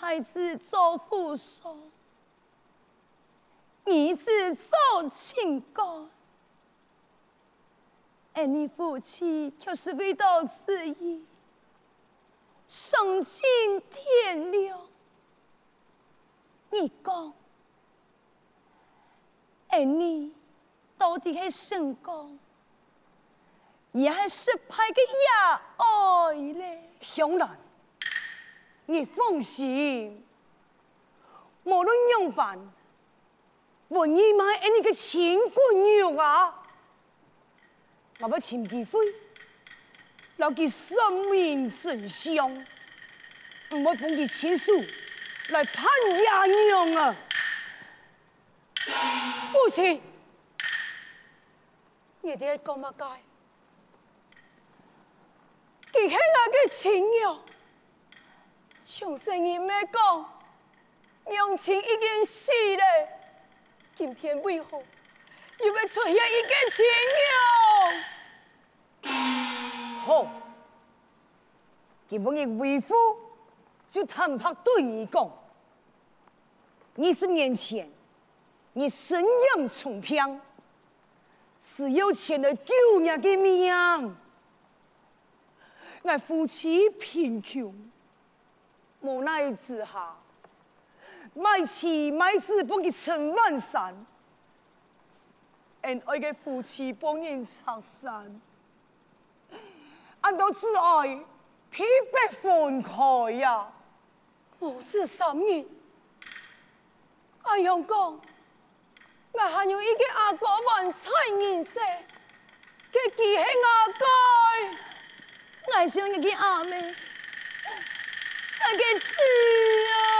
爱你个太子做副手，儿子做亲哥，而你父亲却是为道之义，丧尽天良。你讲，而你到底系成功？也还是派个亚爱嘞，兄弟，你放心，无论用饭，我你买俺那个钱滚肉啊，我要请机会，留给生命真相，唔好碰佢亲属来判亚娘啊，父亲，你哋讲乜解？佢系那个亲友，上生你没讲，娘亲已经死了，今天为何又会出现一个亲友？好，今日为夫就坦白对你讲，二十年前你身养重病，是有钱的救人的命。我夫妻贫穷，无奈之下，卖妻卖子帮佢陈万山，恩爱嘅夫妻帮人拆散，俺都只爱疲惫分开呀，母子三人，阿阳讲，我还有一个阿哥还在人世，佢记系阿哥。爱上一个阿妹，给吃了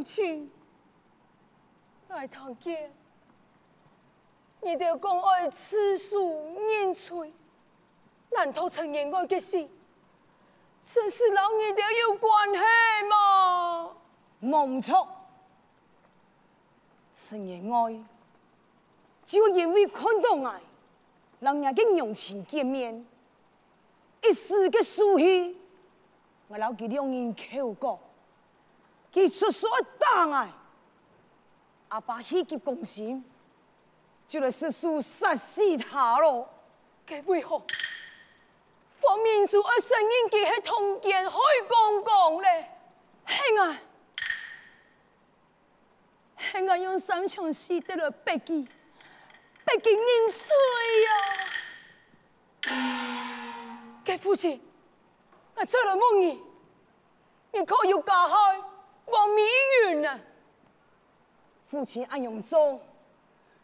娘亲，来堂见。你哋讲爱赐书认罪，难道承认我嘅事，这是老二哋有关系吗？冇错，承认爱，就因为看到爱，让人嘅娘亲见面，一时嘅疏气。我老几两人口角，佢出所大爱，阿爸喜极公心，就来叔叔杀死他咯。该为何？方民主而声音佢系同见海公公咧？系啊，系啊，用三枪死得了白鸡，白鸡人罪呀！佮父亲。我做了梦儿，你可有加害王明云呢？父亲安用做，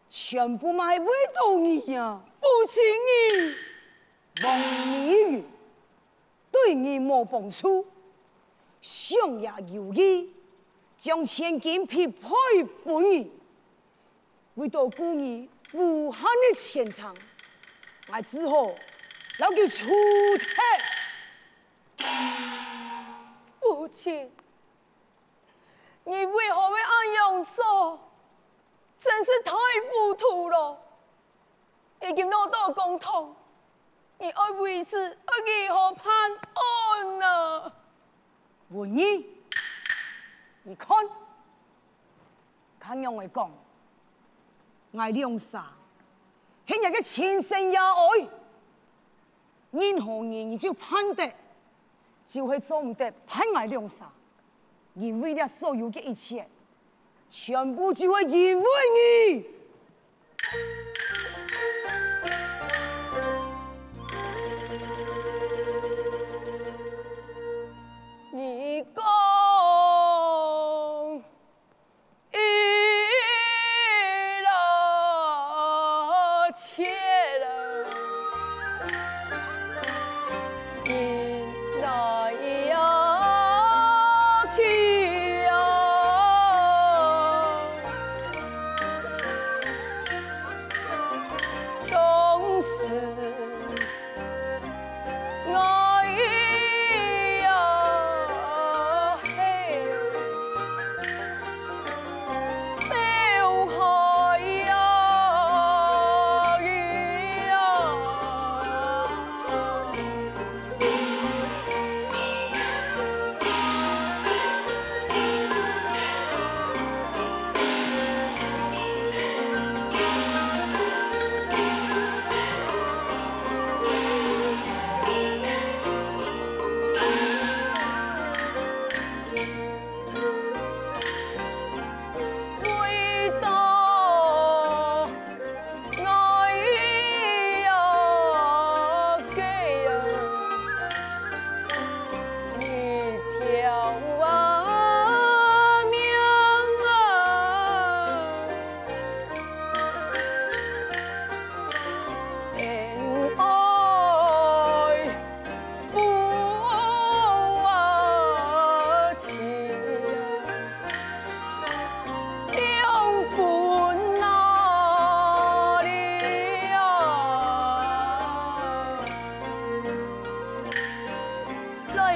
全部嘛系为到你呀！父亲你，王明云对你冇帮助，想也有意，将千金匹配给你，为到顾你无限的前程，我只好留佢出体。父亲，你为何会这样做？真是太糊涂了！已经闹到公堂，你爱为此爱如何判案啊！我你，你看，看样来讲，爱两傻，今日嘅前生也爱，任何人你就盼得，就会做唔得盼我两傻，因为了所有的一切，全部就系因为你。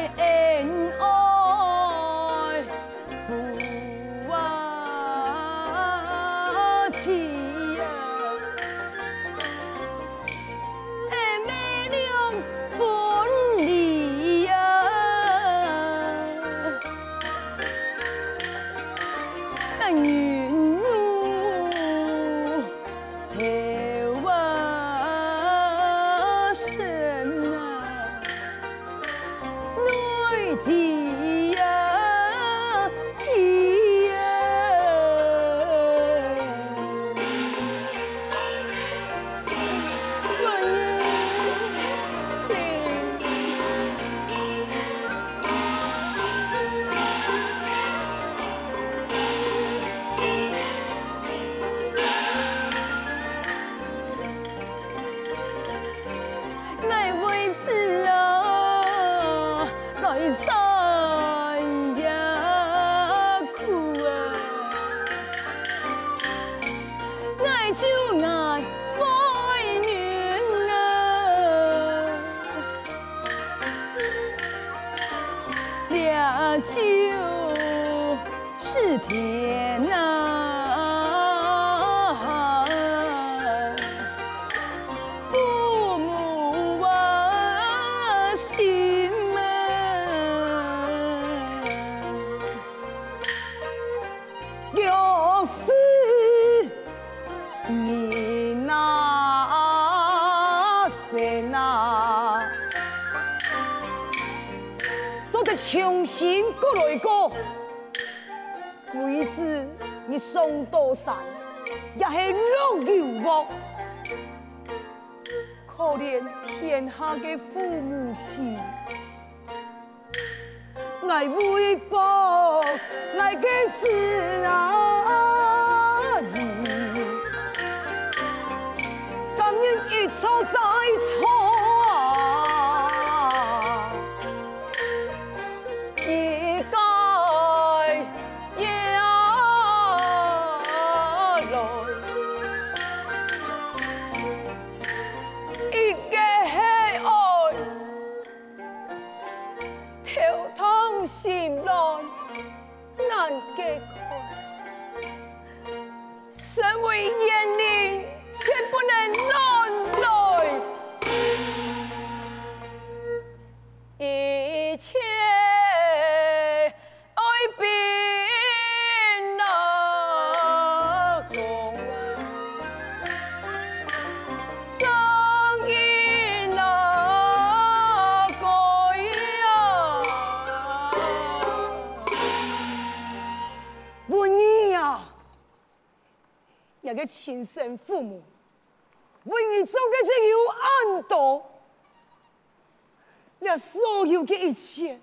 就是你送多山，也是老有福。可怜天下的父母心，爱为报爱的子啊，你甘愿一错再那个亲生父母，为你做的这有暗道，那所有的一切，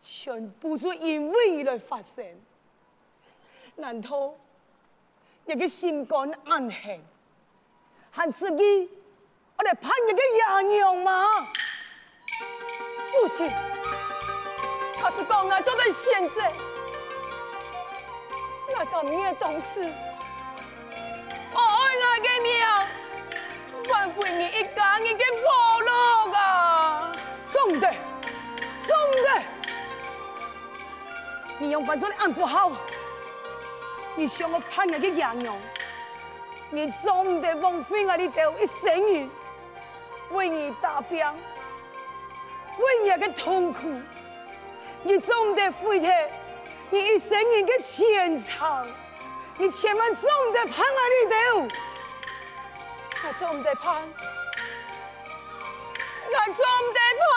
全部就因为你来发生。难道那个心肝暗恨，还自己我来叛逆的野娘吗？父亲，他是讲我做在现在，我当面懂事，挽回你一家人的破落啊！总的，总的，你用犯错的安不好，你想我叛逆的野娘，你总得枉费我的头一生日，为你打拼。为你的痛苦，你总得付出你一生人的前程，你千万总得盼啊你头，我总得盼，我总得盼，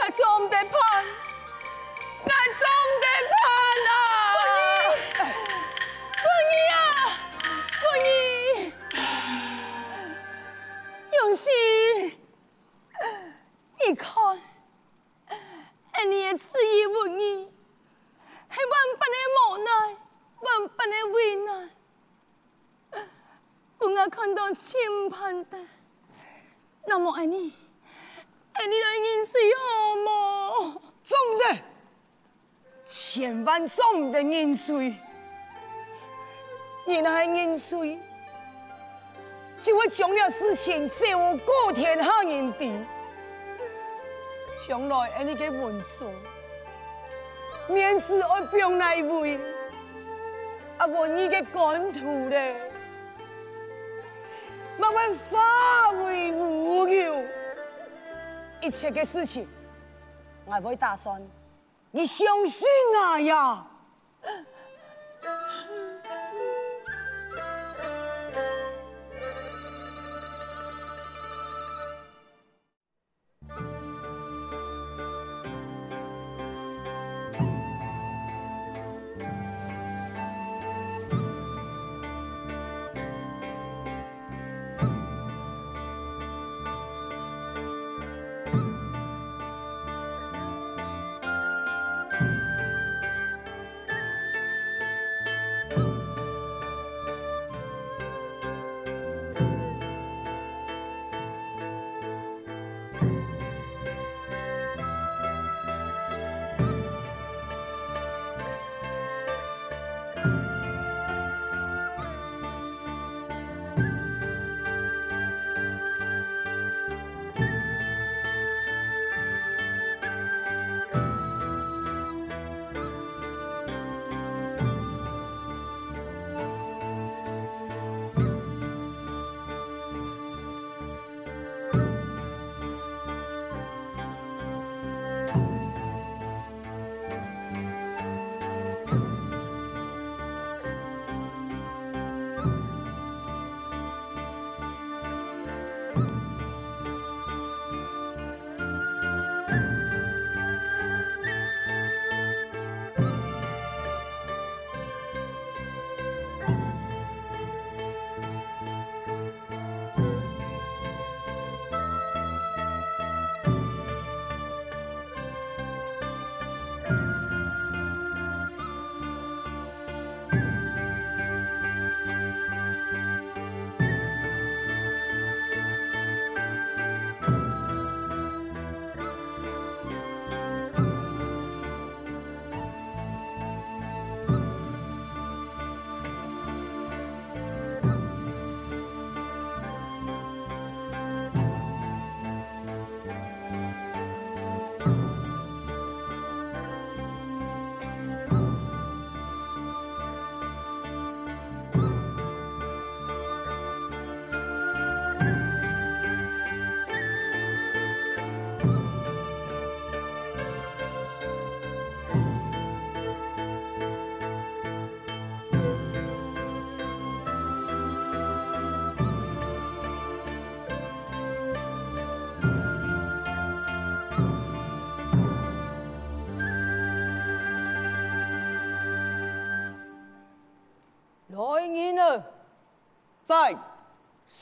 我总得盼，我总得盼啊！凤仪凤仪啊，凤仪，永熙。你看，俺你的子意无义，系万般的无奈，万般的为难。看到亲盼的，那么爱你，爱你来认罪好么？总的，千万总得认罪。你那认罪，就会将了事情再无过天下人知。将来爱你个文章，面子爱表哪位？啊，文你个官途嘞，莫问化为无有。一切嘅事情，我会打算，你相信我呀。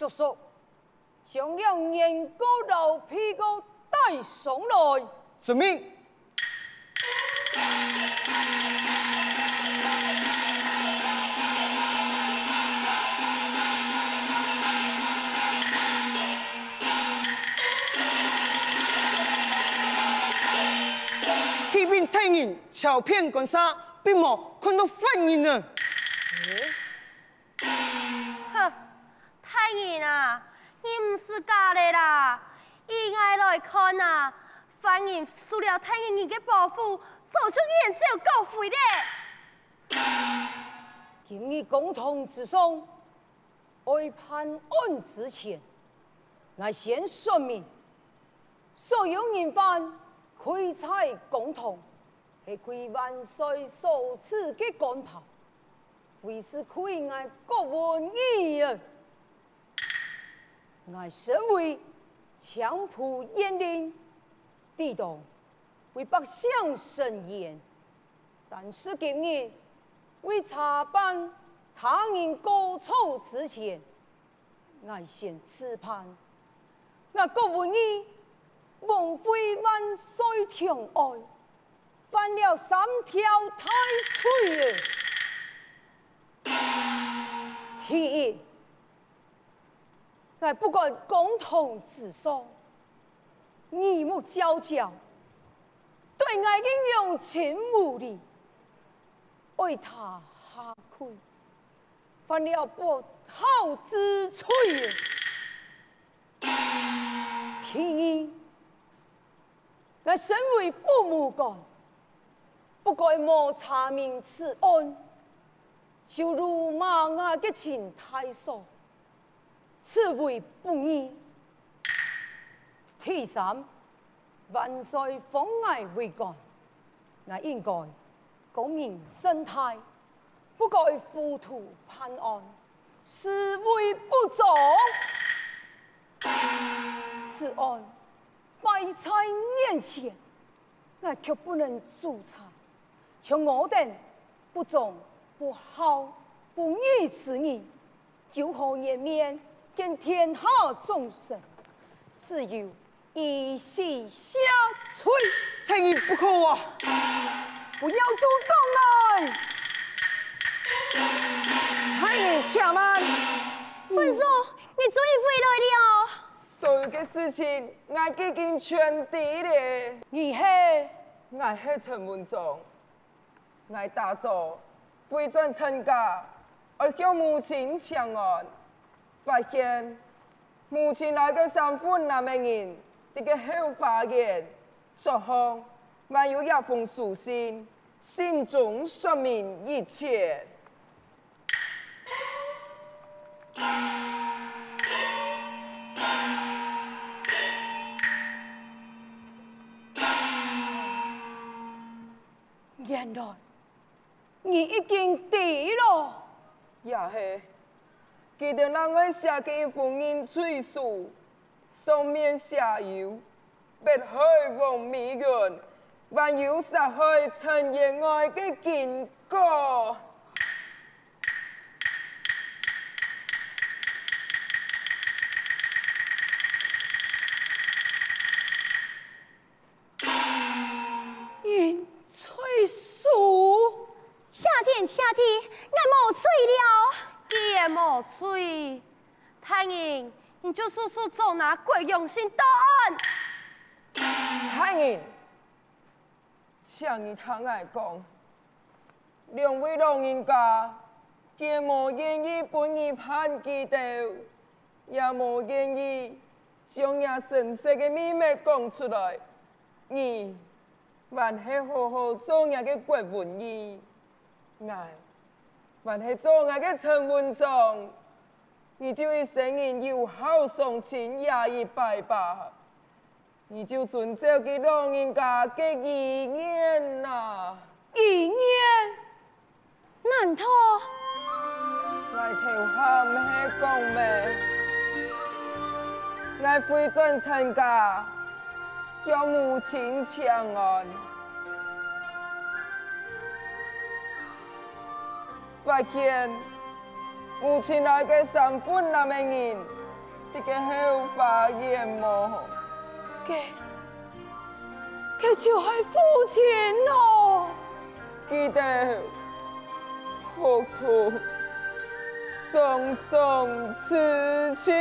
叔叔，将两年糕老皮糕带上来。遵命。骑兵太人桥片关杀，并冇看到犯人呢。哼，太人啊，你唔是假的啦！以外来看啊，犯人输了太人的保护，早就远走高飞咧。今日公堂之上，爱判案之前，我先说明，所有人犯开采公堂，系开万岁所赐的官袍，为是窥爱国文义啊！我身为枪谱严令，地道为百姓伸冤，但是今日。为查办他人过错之前，我先自判。那国文义蒙非万岁宠爱，犯了三条大罪。第一，我不管公堂之上，耳目皎皎，对我的用情无礼。为他下跪，犯了不孝之罪。第二，我身为父母官，不该没查明此案，就辱骂我的亲太嫂，此为不义。第三，万岁封我为官，那应该。公民生态，不该糊涂判案，是为不忠。此案摆在面前，我却不能助查。像我等不忠、不孝、不义之人，有何颜面见天下众生？只有一息下垂，太医不可啊！不要主动来！太医且慢。文叔，你终于回来了。所有的事情，我已经全知了。你是？我是陈文忠。我打造回转亲家，而向母亲请安，发现母亲那个三分那么人，这个后花园作风。还有一封书信，信中说明一切。原来你已经知了。也是，记得那个写给一封认罪书，上面写有“别害亡美人”。还有杀害陈延爱的警告。你也没罪。太人，你就速速走那鬼用心到案。太人。请你听我讲，两位老人家，既无愿意本意判记到，也无愿意将那神圣的秘密讲出来，你还是好好做那个国文义，我还是做那个陈文忠，你就一生人有好送亲也一拜拜。你就遵照给老人家的遗言呐，遗言？难道？我头下没讲咩？我回转亲家，向母亲请安。发现母亲那个三分那么人。这个后花园么？给，给就系父亲咯。记得福土，双双慈亲。